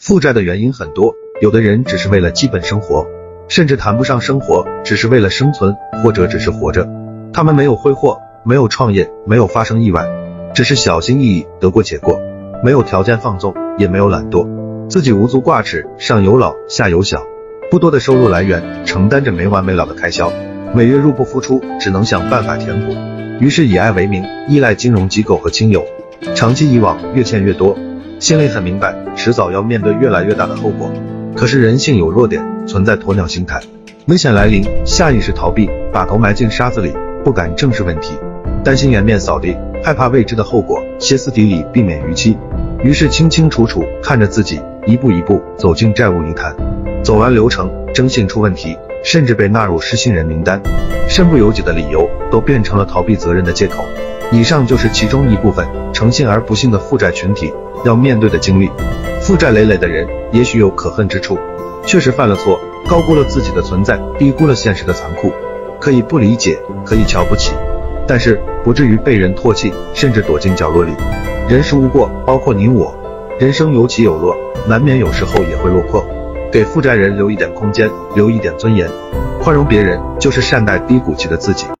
负债的原因很多，有的人只是为了基本生活，甚至谈不上生活，只是为了生存，或者只是活着。他们没有挥霍，没有创业，没有发生意外，只是小心翼翼，得过且过，没有条件放纵，也没有懒惰，自己无足挂齿，上有老，下有小，不多的收入来源承担着没完没了的开销，每月入不敷出，只能想办法填补。于是以爱为名，依赖金融机构和亲友，长期以往，越欠越多。心里很明白，迟早要面对越来越大的后果。可是人性有弱点，存在鸵鸟心态，危险来临，下意识逃避，把头埋进沙子里，不敢正视问题，担心颜面扫地，害怕未知的后果，歇斯底里，避免逾期。于是清清楚楚看着自己一步一步走进债务泥潭，走完流程，征信出问题，甚至被纳入失信人名单，身不由己的理由都变成了逃避责任的借口。以上就是其中一部分诚信而不幸的负债群体。要面对的经历，负债累累的人也许有可恨之处，确实犯了错，高估了自己的存在，低估了现实的残酷，可以不理解，可以瞧不起，但是不至于被人唾弃，甚至躲进角落里。人食无过，包括你我，人生有起有落，难免有时候也会落魄。给负债人留一点空间，留一点尊严，宽容别人，就是善待低谷期的自己。